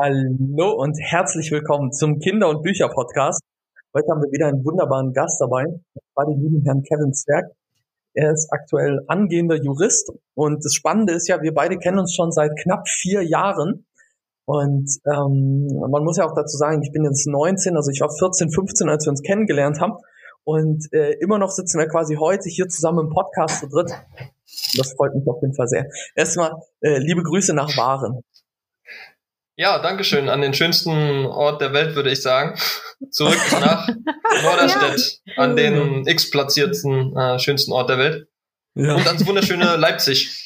Hallo und herzlich willkommen zum Kinder- und Bücher-Podcast. Heute haben wir wieder einen wunderbaren Gast dabei, bei den lieben Herrn Kevin Zwerg. Er ist aktuell angehender Jurist und das Spannende ist ja, wir beide kennen uns schon seit knapp vier Jahren. Und ähm, man muss ja auch dazu sagen, ich bin jetzt 19, also ich war 14, 15, als wir uns kennengelernt haben. Und äh, immer noch sitzen wir quasi heute hier zusammen im Podcast zu dritt. Das freut mich auf jeden Fall sehr. Erstmal äh, liebe Grüße nach Waren. Ja, Dankeschön an den schönsten Ort der Welt, würde ich sagen. Zurück nach Norderstedt, ja. an den x-platzierten äh, schönsten Ort der Welt. Ja. Und ans wunderschöne Leipzig.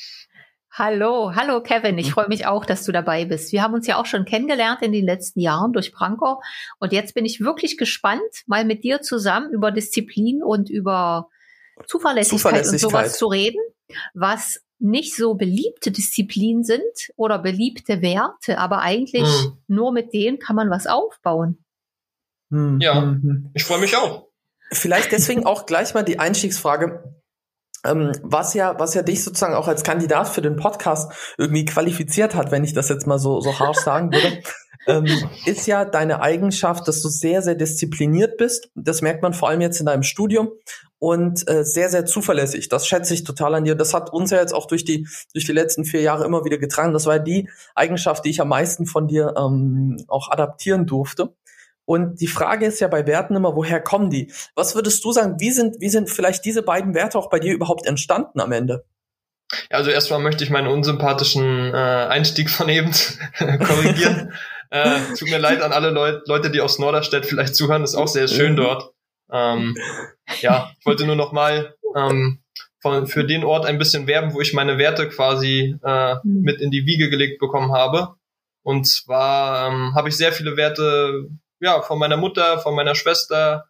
Hallo, hallo Kevin. Ich freue mich auch, dass du dabei bist. Wir haben uns ja auch schon kennengelernt in den letzten Jahren durch Branko. Und jetzt bin ich wirklich gespannt, mal mit dir zusammen über Disziplin und über Zuverlässigkeit, Zuverlässigkeit. und sowas zu reden, was nicht so beliebte Disziplinen sind oder beliebte Werte, aber eigentlich hm. nur mit denen kann man was aufbauen. Hm. Ja, hm. ich freue mich auch. Vielleicht deswegen auch gleich mal die Einstiegsfrage ähm, was ja, was ja dich sozusagen auch als Kandidat für den Podcast irgendwie qualifiziert hat, wenn ich das jetzt mal so, so harsch sagen würde, ähm, ist ja deine Eigenschaft, dass du sehr, sehr diszipliniert bist. Das merkt man vor allem jetzt in deinem Studium und äh, sehr, sehr zuverlässig. Das schätze ich total an dir. Das hat uns ja jetzt auch durch die, durch die letzten vier Jahre immer wieder getragen. Das war die Eigenschaft, die ich am meisten von dir ähm, auch adaptieren durfte. Und die Frage ist ja bei Werten immer, woher kommen die? Was würdest du sagen, wie sind, wie sind vielleicht diese beiden Werte auch bei dir überhaupt entstanden am Ende? Ja, also erstmal möchte ich meinen unsympathischen äh, Einstieg von eben korrigieren. äh, tut mir leid an alle Leut Leute, die aus Norderstedt vielleicht zuhören, ist auch sehr schön dort. Ähm, ja, ich wollte nur noch mal ähm, von, für den Ort ein bisschen werben, wo ich meine Werte quasi äh, mhm. mit in die Wiege gelegt bekommen habe. Und zwar ähm, habe ich sehr viele Werte ja, von meiner Mutter, von meiner Schwester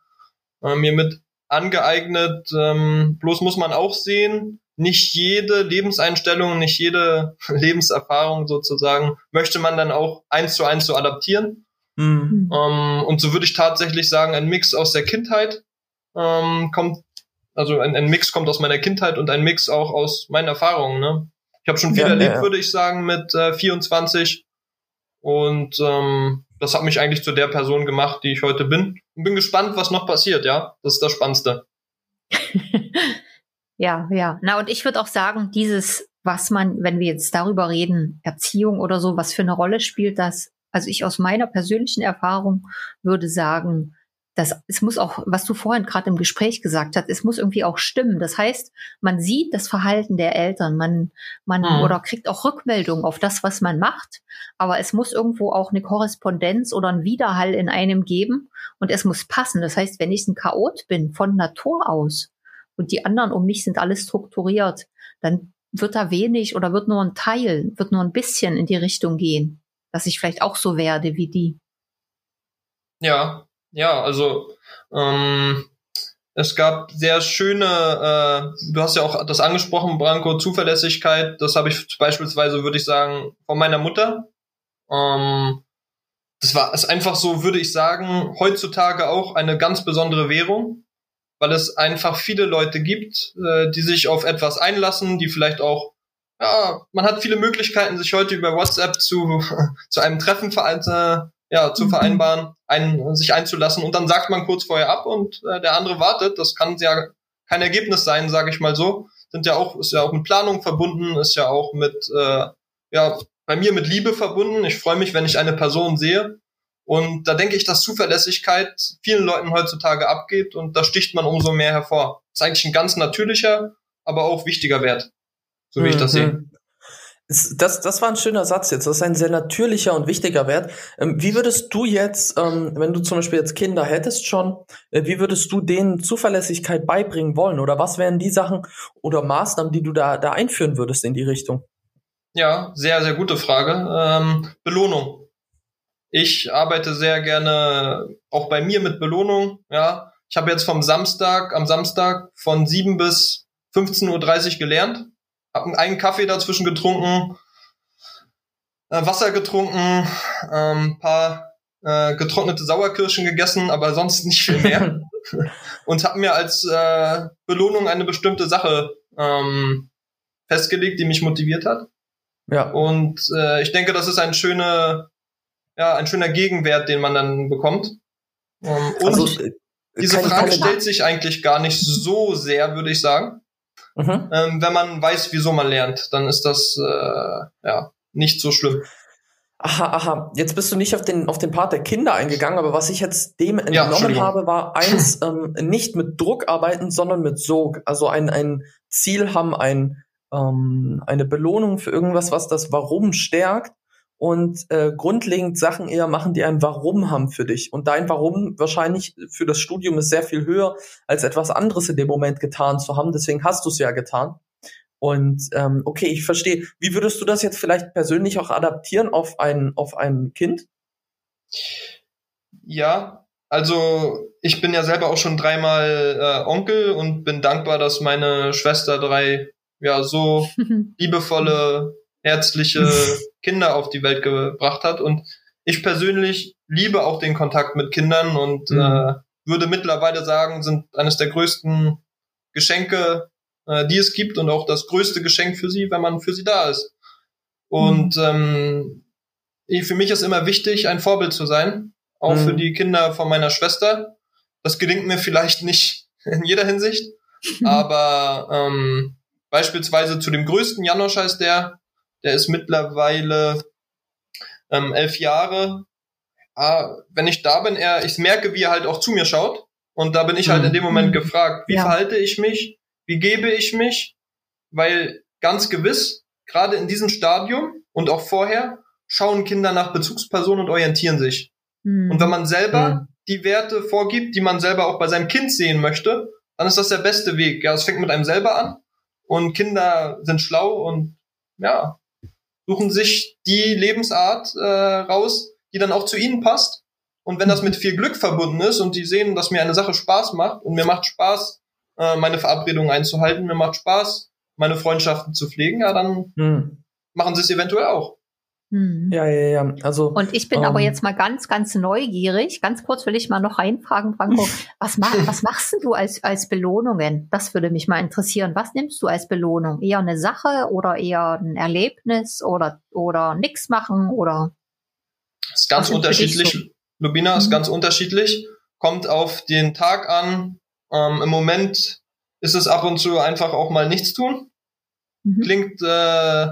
äh, mir mit angeeignet. Ähm, bloß muss man auch sehen, nicht jede Lebenseinstellung, nicht jede Lebenserfahrung sozusagen möchte man dann auch eins zu eins so adaptieren. Mhm. Ähm, und so würde ich tatsächlich sagen, ein Mix aus der Kindheit ähm, kommt, also ein, ein, Mix kommt aus meiner Kindheit und ein Mix auch aus meinen Erfahrungen. Ne? Ich habe schon viel ja, erlebt, ja. würde ich sagen, mit äh, 24 und ähm, das hat mich eigentlich zu der Person gemacht, die ich heute bin. Und bin gespannt, was noch passiert, ja. Das ist das Spannendste. ja, ja. Na, und ich würde auch sagen, dieses, was man, wenn wir jetzt darüber reden, Erziehung oder so, was für eine Rolle spielt das? Also ich aus meiner persönlichen Erfahrung würde sagen, das, es muss auch, was du vorhin gerade im Gespräch gesagt hast, es muss irgendwie auch stimmen. Das heißt, man sieht das Verhalten der Eltern, man, man mhm. oder kriegt auch Rückmeldungen auf das, was man macht. Aber es muss irgendwo auch eine Korrespondenz oder ein Widerhall in einem geben und es muss passen. Das heißt, wenn ich ein Chaot bin von Natur aus und die anderen um mich sind alles strukturiert, dann wird da wenig oder wird nur ein Teil, wird nur ein bisschen in die Richtung gehen, dass ich vielleicht auch so werde wie die. Ja, ja, also ähm, es gab sehr schöne, äh, du hast ja auch das angesprochen, Branko, Zuverlässigkeit. Das habe ich beispielsweise, würde ich sagen, von meiner Mutter. Ähm, das war ist einfach so, würde ich sagen, heutzutage auch eine ganz besondere Währung, weil es einfach viele Leute gibt, äh, die sich auf etwas einlassen, die vielleicht auch ja, man hat viele Möglichkeiten, sich heute über WhatsApp zu, zu einem Treffen äh, ja, zu mhm. vereinbaren, einen, sich einzulassen und dann sagt man kurz vorher ab und äh, der andere wartet. Das kann ja kein Ergebnis sein, sage ich mal so. Sind ja auch, ist ja auch mit Planung verbunden, ist ja auch mit, äh, ja, bei mir mit Liebe verbunden. Ich freue mich, wenn ich eine Person sehe. Und da denke ich, dass Zuverlässigkeit vielen Leuten heutzutage abgeht und da sticht man umso mehr hervor. Das ist eigentlich ein ganz natürlicher, aber auch wichtiger Wert. So wie ich das sehe. Mhm. Das, das war ein schöner Satz jetzt. Das ist ein sehr natürlicher und wichtiger Wert. Ähm, wie würdest du jetzt, ähm, wenn du zum Beispiel jetzt Kinder hättest schon, äh, wie würdest du denen Zuverlässigkeit beibringen wollen? Oder was wären die Sachen oder Maßnahmen, die du da, da einführen würdest in die Richtung? Ja, sehr, sehr gute Frage. Ähm, Belohnung. Ich arbeite sehr gerne auch bei mir mit Belohnung. Ja, ich habe jetzt vom Samstag, am Samstag von 7 bis 15.30 Uhr gelernt habe einen Kaffee dazwischen getrunken, äh, Wasser getrunken, ähm, paar äh, getrocknete Sauerkirschen gegessen, aber sonst nicht viel mehr. und habe mir als äh, Belohnung eine bestimmte Sache ähm, festgelegt, die mich motiviert hat. Ja. Und äh, ich denke, das ist eine schöne, ja, ein schöner Gegenwert, den man dann bekommt. Ähm, und also, äh, diese Frage stellt sich eigentlich gar nicht so sehr, würde ich sagen. Mhm. Ähm, wenn man weiß, wieso man lernt, dann ist das äh, ja nicht so schlimm. Aha, aha. Jetzt bist du nicht auf den, auf den Part der Kinder eingegangen, aber was ich jetzt dem entnommen ja, habe, war eins, ähm, nicht mit Druck arbeiten, sondern mit Sog. Also ein, ein Ziel haben, ein, ähm, eine Belohnung für irgendwas, was das Warum stärkt und äh, grundlegend Sachen eher machen, die ein Warum haben für dich. Und dein Warum wahrscheinlich für das Studium ist sehr viel höher, als etwas anderes in dem Moment getan zu haben. Deswegen hast du es ja getan. Und ähm, okay, ich verstehe. Wie würdest du das jetzt vielleicht persönlich auch adaptieren auf ein, auf ein Kind? Ja, also ich bin ja selber auch schon dreimal äh, Onkel und bin dankbar, dass meine Schwester drei ja so liebevolle herzliche Kinder auf die Welt gebracht hat. Und ich persönlich liebe auch den Kontakt mit Kindern und mhm. äh, würde mittlerweile sagen, sind eines der größten Geschenke, äh, die es gibt und auch das größte Geschenk für sie, wenn man für sie da ist. Und mhm. ähm, für mich ist immer wichtig, ein Vorbild zu sein, auch mhm. für die Kinder von meiner Schwester. Das gelingt mir vielleicht nicht in jeder Hinsicht, aber ähm, beispielsweise zu dem größten Janosch heißt der, der ist mittlerweile ähm, elf Jahre. Ah, wenn ich da bin, er, ich merke, wie er halt auch zu mir schaut. Und da bin ich halt in dem Moment mhm. gefragt, wie ja. verhalte ich mich? Wie gebe ich mich? Weil ganz gewiss, gerade in diesem Stadium und auch vorher, schauen Kinder nach Bezugspersonen und orientieren sich. Mhm. Und wenn man selber mhm. die Werte vorgibt, die man selber auch bei seinem Kind sehen möchte, dann ist das der beste Weg. Ja, es fängt mit einem selber an und Kinder sind schlau und ja, suchen sich die Lebensart äh, raus, die dann auch zu ihnen passt. Und wenn das mit viel Glück verbunden ist und die sehen, dass mir eine Sache Spaß macht und mir macht Spaß, äh, meine Verabredungen einzuhalten, mir macht Spaß, meine Freundschaften zu pflegen, ja, dann hm. machen sie es eventuell auch. Hm. Ja, ja, ja. Also, und ich bin ähm, aber jetzt mal ganz, ganz neugierig. Ganz kurz will ich mal noch reinfragen, Franco. Was, mach, was machst du als, als Belohnungen? Das würde mich mal interessieren. Was nimmst du als Belohnung? Eher eine Sache oder eher ein Erlebnis oder, oder nix machen oder? Ist ganz unterschiedlich. So? Lubina ist mhm. ganz unterschiedlich. Kommt auf den Tag an. Ähm, Im Moment ist es ab und zu einfach auch mal nichts tun. Mhm. Klingt, äh,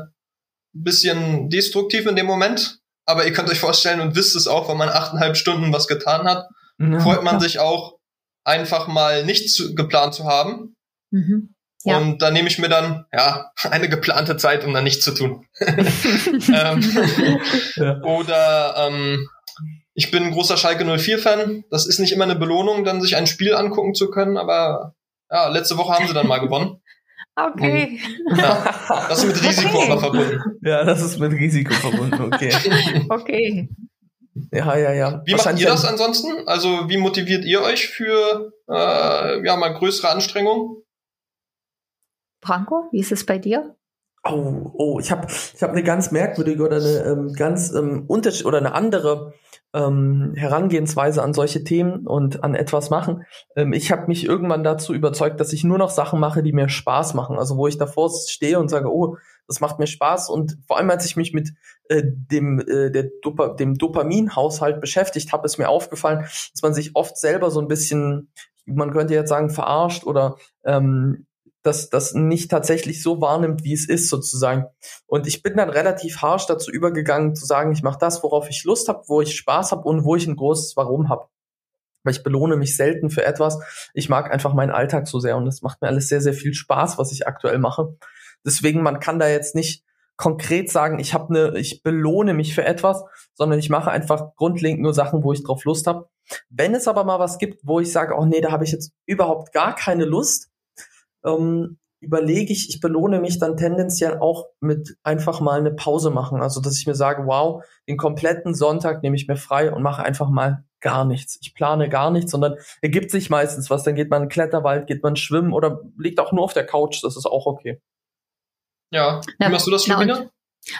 bisschen destruktiv in dem Moment, aber ihr könnt euch vorstellen und wisst es auch, wenn man achteinhalb Stunden was getan hat, ja, freut man ja. sich auch einfach mal nichts zu, geplant zu haben. Mhm. Ja. Und da nehme ich mir dann ja eine geplante Zeit, um dann nichts zu tun. ähm. Oder ähm, ich bin ein großer Schalke 04-Fan. Das ist nicht immer eine Belohnung, dann sich ein Spiel angucken zu können, aber ja, letzte Woche haben sie dann mal gewonnen. Okay. Ja, das ist mit Risiko okay. aber verbunden. Ja, das ist mit Risiko verbunden, okay. okay. Ja, ja, ja. Wie macht ihr das ansonsten? Also wie motiviert ihr euch für äh, ja mal größere Anstrengungen? Franco, wie ist es bei dir? Oh, oh, ich habe ich hab eine ganz merkwürdige oder eine ähm, ganz ähm, Unterschied oder eine andere ähm, Herangehensweise an solche Themen und an etwas machen. Ähm, ich habe mich irgendwann dazu überzeugt, dass ich nur noch Sachen mache, die mir Spaß machen. Also wo ich davor stehe und sage, oh, das macht mir Spaß. Und vor allem, als ich mich mit äh, dem, äh, der Dopa dem Dopaminhaushalt beschäftigt habe, ist mir aufgefallen, dass man sich oft selber so ein bisschen, man könnte jetzt sagen, verarscht oder ähm, das, das nicht tatsächlich so wahrnimmt, wie es ist sozusagen. Und ich bin dann relativ harsch dazu übergegangen zu sagen, ich mache das, worauf ich Lust habe, wo ich Spaß habe und wo ich ein großes Warum habe. Weil ich belohne mich selten für etwas. Ich mag einfach meinen Alltag so sehr und es macht mir alles sehr, sehr viel Spaß, was ich aktuell mache. Deswegen, man kann da jetzt nicht konkret sagen, ich habe eine, ich belohne mich für etwas, sondern ich mache einfach grundlegend nur Sachen, wo ich drauf Lust habe. Wenn es aber mal was gibt, wo ich sage, oh nee, da habe ich jetzt überhaupt gar keine Lust, ähm, überlege ich, ich belohne mich dann tendenziell auch mit einfach mal eine Pause machen. Also, dass ich mir sage, wow, den kompletten Sonntag nehme ich mir frei und mache einfach mal gar nichts. Ich plane gar nichts, sondern ergibt sich meistens was. Dann geht man in den Kletterwald, geht man schwimmen oder liegt auch nur auf der Couch. Das ist auch okay. Ja, wie machst du das, Schlumina?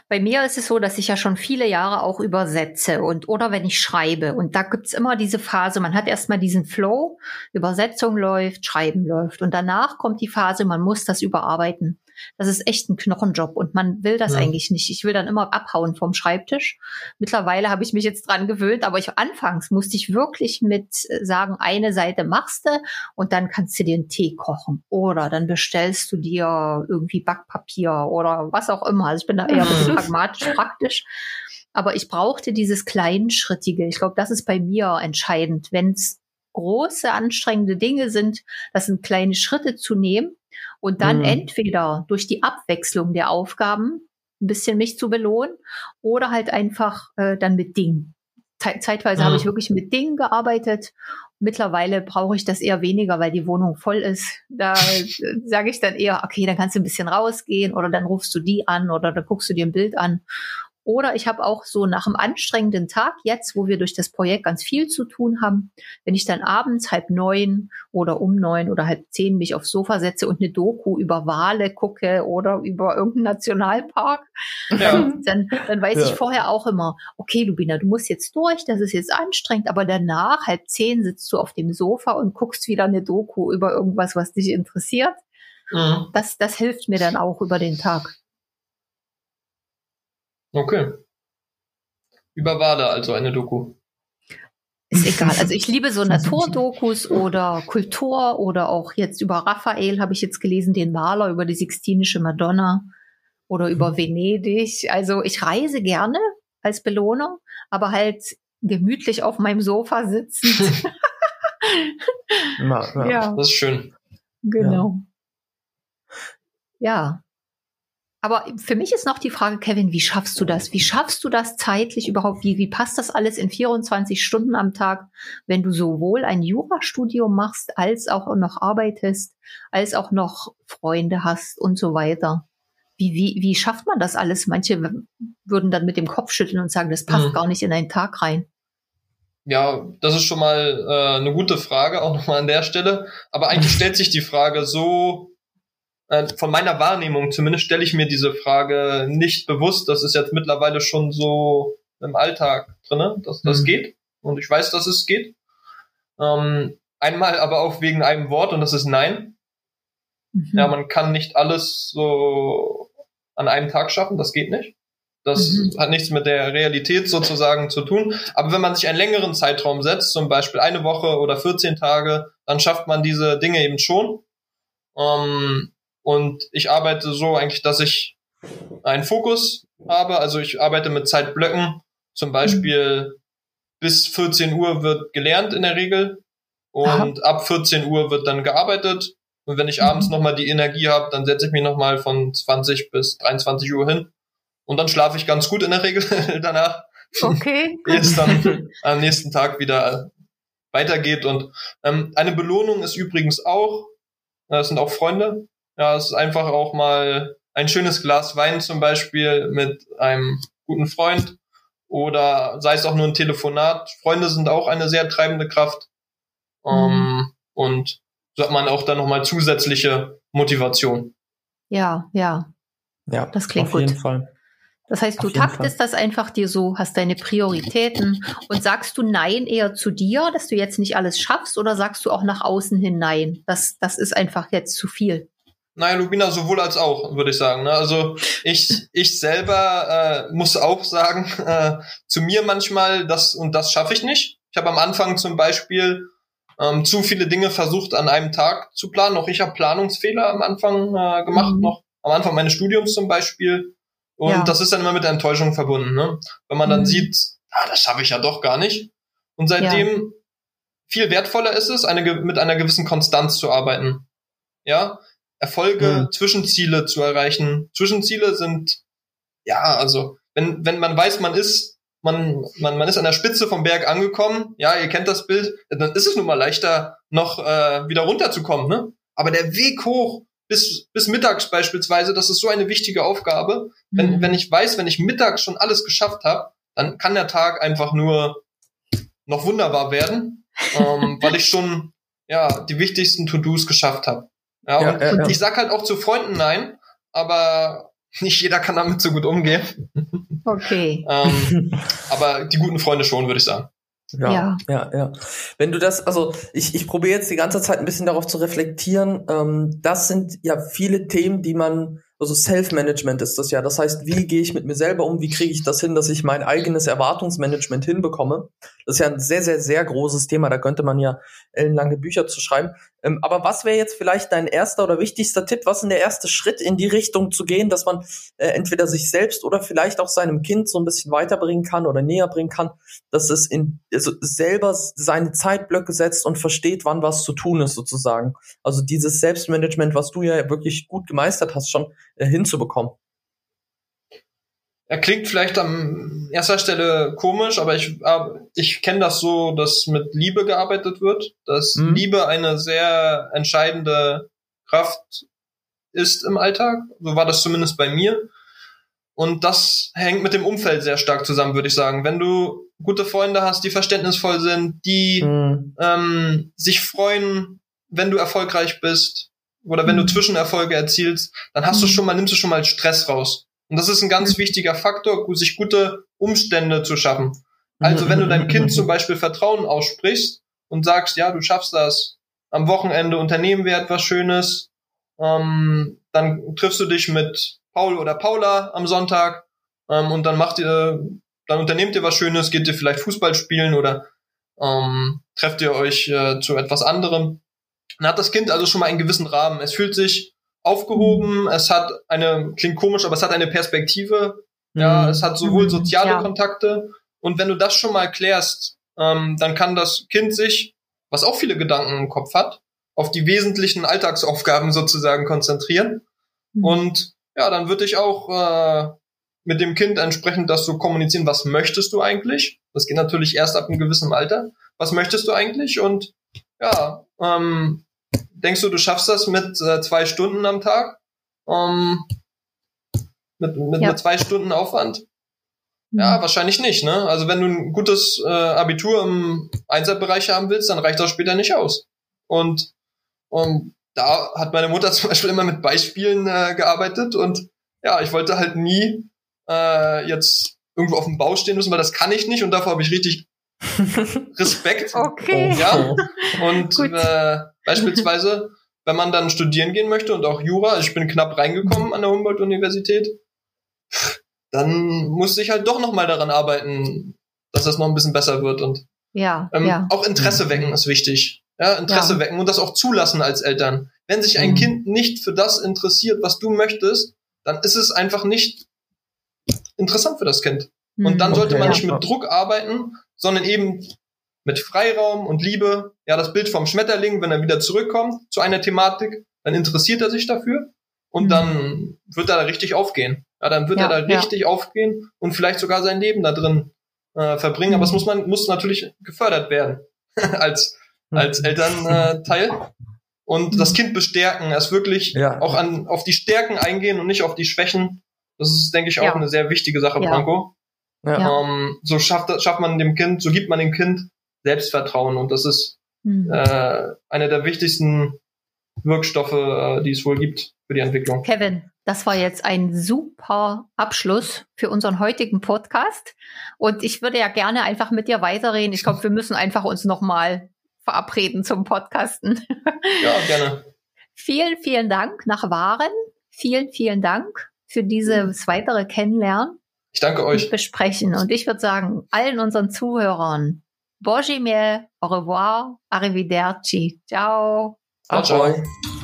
Bei mir ist es so, dass ich ja schon viele Jahre auch übersetze und oder wenn ich schreibe. Und da gibt's immer diese Phase, man hat erstmal diesen Flow, Übersetzung läuft, Schreiben läuft. Und danach kommt die Phase, man muss das überarbeiten. Das ist echt ein Knochenjob und man will das ja. eigentlich nicht. Ich will dann immer abhauen vom Schreibtisch. Mittlerweile habe ich mich jetzt dran gewöhnt, aber ich anfangs musste ich wirklich mit äh, sagen, eine Seite machst du und dann kannst du dir einen Tee kochen oder dann bestellst du dir irgendwie Backpapier oder was auch immer. Also ich bin da eher pragmatisch, praktisch. Aber ich brauchte dieses Kleinschrittige. Ich glaube, das ist bei mir entscheidend. Wenn es große, anstrengende Dinge sind, das sind kleine Schritte zu nehmen und dann mhm. entweder durch die Abwechslung der Aufgaben ein bisschen mich zu belohnen oder halt einfach äh, dann mit Dingen. Zeitweise mhm. habe ich wirklich mit Dingen gearbeitet. Mittlerweile brauche ich das eher weniger, weil die Wohnung voll ist. Da sage ich dann eher, okay, dann kannst du ein bisschen rausgehen oder dann rufst du die an oder dann guckst du dir ein Bild an oder ich habe auch so nach einem anstrengenden Tag jetzt, wo wir durch das Projekt ganz viel zu tun haben, wenn ich dann abends halb neun oder um neun oder halb zehn mich aufs Sofa setze und eine Doku über Wale gucke oder über irgendeinen Nationalpark, ja. dann, dann weiß ja. ich vorher auch immer, okay, Lubina, du musst jetzt durch, das ist jetzt anstrengend, aber danach halb zehn sitzt du auf dem Sofa und guckst wieder eine Doku über irgendwas, was dich interessiert. Mhm. Das, das hilft mir dann auch über den Tag. Okay. Über Wale also eine Doku. Ist egal. Also ich liebe so Naturdokus oder Kultur oder auch jetzt über Raphael habe ich jetzt gelesen, den Maler über die Sixtinische Madonna oder über Venedig. Also ich reise gerne als Belohnung, aber halt gemütlich auf meinem Sofa sitzen. ja, ja. Das ist schön. Genau. Ja. ja. Aber für mich ist noch die Frage, Kevin, wie schaffst du das? Wie schaffst du das zeitlich überhaupt? Wie, wie passt das alles in 24 Stunden am Tag, wenn du sowohl ein Jurastudium machst, als auch noch arbeitest, als auch noch Freunde hast und so weiter? Wie, wie, wie schafft man das alles? Manche würden dann mit dem Kopf schütteln und sagen, das passt mhm. gar nicht in einen Tag rein. Ja, das ist schon mal äh, eine gute Frage, auch nochmal an der Stelle. Aber eigentlich stellt sich die Frage so von meiner Wahrnehmung zumindest stelle ich mir diese Frage nicht bewusst. Das ist jetzt mittlerweile schon so im Alltag drinne, dass das mhm. geht. Und ich weiß, dass es geht. Ähm, einmal aber auch wegen einem Wort und das ist Nein. Mhm. Ja, man kann nicht alles so an einem Tag schaffen, das geht nicht. Das mhm. hat nichts mit der Realität sozusagen zu tun. Aber wenn man sich einen längeren Zeitraum setzt, zum Beispiel eine Woche oder 14 Tage, dann schafft man diese Dinge eben schon. Ähm, und ich arbeite so eigentlich, dass ich einen Fokus habe. Also ich arbeite mit Zeitblöcken. Zum Beispiel bis 14 Uhr wird gelernt in der Regel. Und Aha. ab 14 Uhr wird dann gearbeitet. Und wenn ich mhm. abends nochmal die Energie habe, dann setze ich mich nochmal von 20 bis 23 Uhr hin. Und dann schlafe ich ganz gut in der Regel danach. Okay. Jetzt dann am nächsten Tag wieder weitergeht. Und ähm, eine Belohnung ist übrigens auch, das sind auch Freunde, ja, es ist einfach auch mal ein schönes Glas Wein zum Beispiel mit einem guten Freund oder sei es auch nur ein Telefonat. Freunde sind auch eine sehr treibende Kraft. Mhm. Um, und so hat man auch dann nochmal zusätzliche Motivation. Ja, ja. Ja, das klingt auf gut. jeden Fall. Das heißt, du taktest Fall. das einfach dir so, hast deine Prioritäten und sagst du Nein eher zu dir, dass du jetzt nicht alles schaffst oder sagst du auch nach außen hin Nein? Das, das ist einfach jetzt zu viel. Naja, Lubina sowohl als auch, würde ich sagen. Ne? Also ich, ich selber äh, muss auch sagen, äh, zu mir manchmal, das und das schaffe ich nicht. Ich habe am Anfang zum Beispiel ähm, zu viele Dinge versucht an einem Tag zu planen. Auch ich habe Planungsfehler am Anfang äh, gemacht, mhm. noch am Anfang meines Studiums zum Beispiel. Und ja. das ist dann immer mit der Enttäuschung verbunden, ne? Wenn man dann mhm. sieht, ah, das schaffe ich ja doch gar nicht. Und seitdem ja. viel wertvoller ist es, eine, mit einer gewissen Konstanz zu arbeiten. Ja, Erfolge, mhm. Zwischenziele zu erreichen. Zwischenziele sind, ja, also, wenn, wenn man weiß, man ist, man, man, man ist an der Spitze vom Berg angekommen, ja, ihr kennt das Bild, dann ist es nun mal leichter, noch äh, wieder runterzukommen, ne? Aber der Weg hoch bis, bis mittags beispielsweise, das ist so eine wichtige Aufgabe. Wenn, mhm. wenn ich weiß, wenn ich mittags schon alles geschafft habe, dann kann der Tag einfach nur noch wunderbar werden, ähm, weil ich schon ja die wichtigsten To-Dos geschafft habe. Ja, und, ja, ja, ich sag halt auch zu Freunden nein, aber Nicht jeder kann damit so gut umgehen. Okay. ähm, aber die guten Freunde schon, würde ich sagen. Ja, ja, ja, ja. Wenn du das, also ich, ich probiere jetzt die ganze Zeit ein bisschen darauf zu reflektieren. Ähm, das sind ja viele Themen, die man also Self-Management ist das ja. Das heißt, wie gehe ich mit mir selber um? Wie kriege ich das hin, dass ich mein eigenes Erwartungsmanagement hinbekomme? Das ist ja ein sehr, sehr, sehr großes Thema. Da könnte man ja ellenlange Bücher zu schreiben. Ähm, aber was wäre jetzt vielleicht dein erster oder wichtigster Tipp? Was ist der erste Schritt in die Richtung zu gehen, dass man äh, entweder sich selbst oder vielleicht auch seinem Kind so ein bisschen weiterbringen kann oder näher bringen kann, dass es in, also selber seine Zeitblöcke setzt und versteht, wann was zu tun ist sozusagen. Also dieses Selbstmanagement, was du ja wirklich gut gemeistert hast schon, äh, hinzubekommen. Er klingt vielleicht an erster Stelle komisch, aber ich, äh, ich kenne das so, dass mit Liebe gearbeitet wird, dass mhm. Liebe eine sehr entscheidende Kraft ist im Alltag. So war das zumindest bei mir. Und das hängt mit dem Umfeld sehr stark zusammen, würde ich sagen. Wenn du gute Freunde hast, die verständnisvoll sind, die mhm. ähm, sich freuen, wenn du erfolgreich bist, oder wenn du mhm. Zwischenerfolge erzielst, dann hast du mhm. schon mal, nimmst du schon mal Stress raus. Und das ist ein ganz wichtiger Faktor, sich gute Umstände zu schaffen. Also wenn du deinem Kind zum Beispiel Vertrauen aussprichst und sagst, ja, du schaffst das, am Wochenende unternehmen wir etwas Schönes, ähm, dann triffst du dich mit Paul oder Paula am Sonntag ähm, und dann macht ihr, dann unternehmt ihr was Schönes, geht ihr vielleicht Fußball spielen oder ähm, trefft ihr euch äh, zu etwas anderem. Dann hat das Kind also schon mal einen gewissen Rahmen. Es fühlt sich aufgehoben, es hat eine, klingt komisch, aber es hat eine Perspektive. Ja, mhm. es hat sowohl mhm. soziale ja. Kontakte und wenn du das schon mal klärst, ähm, dann kann das Kind sich, was auch viele Gedanken im Kopf hat, auf die wesentlichen Alltagsaufgaben sozusagen konzentrieren. Mhm. Und ja, dann würde ich auch äh, mit dem Kind entsprechend das so kommunizieren, was möchtest du eigentlich? Das geht natürlich erst ab einem gewissen Alter. Was möchtest du eigentlich? Und ja, ähm, Denkst du, du schaffst das mit äh, zwei Stunden am Tag? Ähm, mit, mit, ja. mit zwei Stunden Aufwand? Ja, mhm. wahrscheinlich nicht, ne? Also wenn du ein gutes äh, Abitur im Einserbereich haben willst, dann reicht das später nicht aus. Und, und da hat meine Mutter zum Beispiel immer mit Beispielen äh, gearbeitet und ja, ich wollte halt nie äh, jetzt irgendwo auf dem Bau stehen müssen, weil das kann ich nicht und davor habe ich richtig Respekt. Okay. Ja. Und äh, beispielsweise, wenn man dann studieren gehen möchte und auch Jura, ich bin knapp reingekommen an der Humboldt-Universität, dann musste ich halt doch nochmal daran arbeiten, dass das noch ein bisschen besser wird. Und ja, ähm, ja. auch Interesse wecken ist wichtig. Ja, Interesse ja. wecken und das auch zulassen als Eltern. Wenn sich ein mhm. Kind nicht für das interessiert, was du möchtest, dann ist es einfach nicht interessant für das Kind. Und dann mhm. sollte man nicht mit Druck arbeiten, sondern eben mit Freiraum und Liebe. Ja, das Bild vom Schmetterling, wenn er wieder zurückkommt zu einer Thematik, dann interessiert er sich dafür und mhm. dann wird er da richtig aufgehen. Ja, dann wird ja, er da richtig ja. aufgehen und vielleicht sogar sein Leben da drin äh, verbringen. Aber es mhm. muss man muss natürlich gefördert werden als als mhm. Elternteil und das Kind bestärken, es wirklich ja. auch an auf die Stärken eingehen und nicht auf die Schwächen. Das ist, denke ich, auch eine sehr wichtige Sache, Franco. Ja. Ähm, so schafft, schafft man dem Kind, so gibt man dem Kind Selbstvertrauen und das ist mhm. äh, einer der wichtigsten Wirkstoffe, äh, die es wohl gibt für die Entwicklung. Kevin, das war jetzt ein super Abschluss für unseren heutigen Podcast und ich würde ja gerne einfach mit dir weiterreden. Ich glaube, wir müssen einfach uns nochmal verabreden zum Podcasten. Ja, gerne. vielen, vielen Dank nach Waren. Vielen, vielen Dank für dieses weitere Kennenlernen. Ich danke euch. Besprechen. Und ich würde sagen, allen unseren Zuhörern, Bonjour, au revoir, arrivederci. Ciao. Ciao. ciao.